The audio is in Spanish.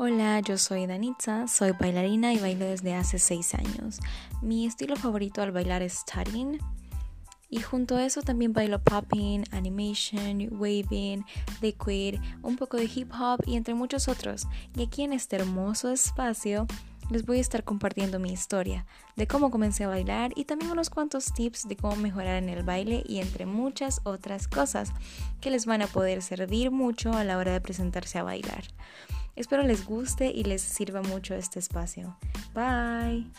Hola, yo soy Danitza, soy bailarina y bailo desde hace 6 años. Mi estilo favorito al bailar es tutting y junto a eso también bailo popping, animation, waving, liquid, un poco de hip hop y entre muchos otros. Y aquí en este hermoso espacio les voy a estar compartiendo mi historia, de cómo comencé a bailar y también unos cuantos tips de cómo mejorar en el baile y entre muchas otras cosas que les van a poder servir mucho a la hora de presentarse a bailar. Espero les guste y les sirva mucho este espacio. Bye.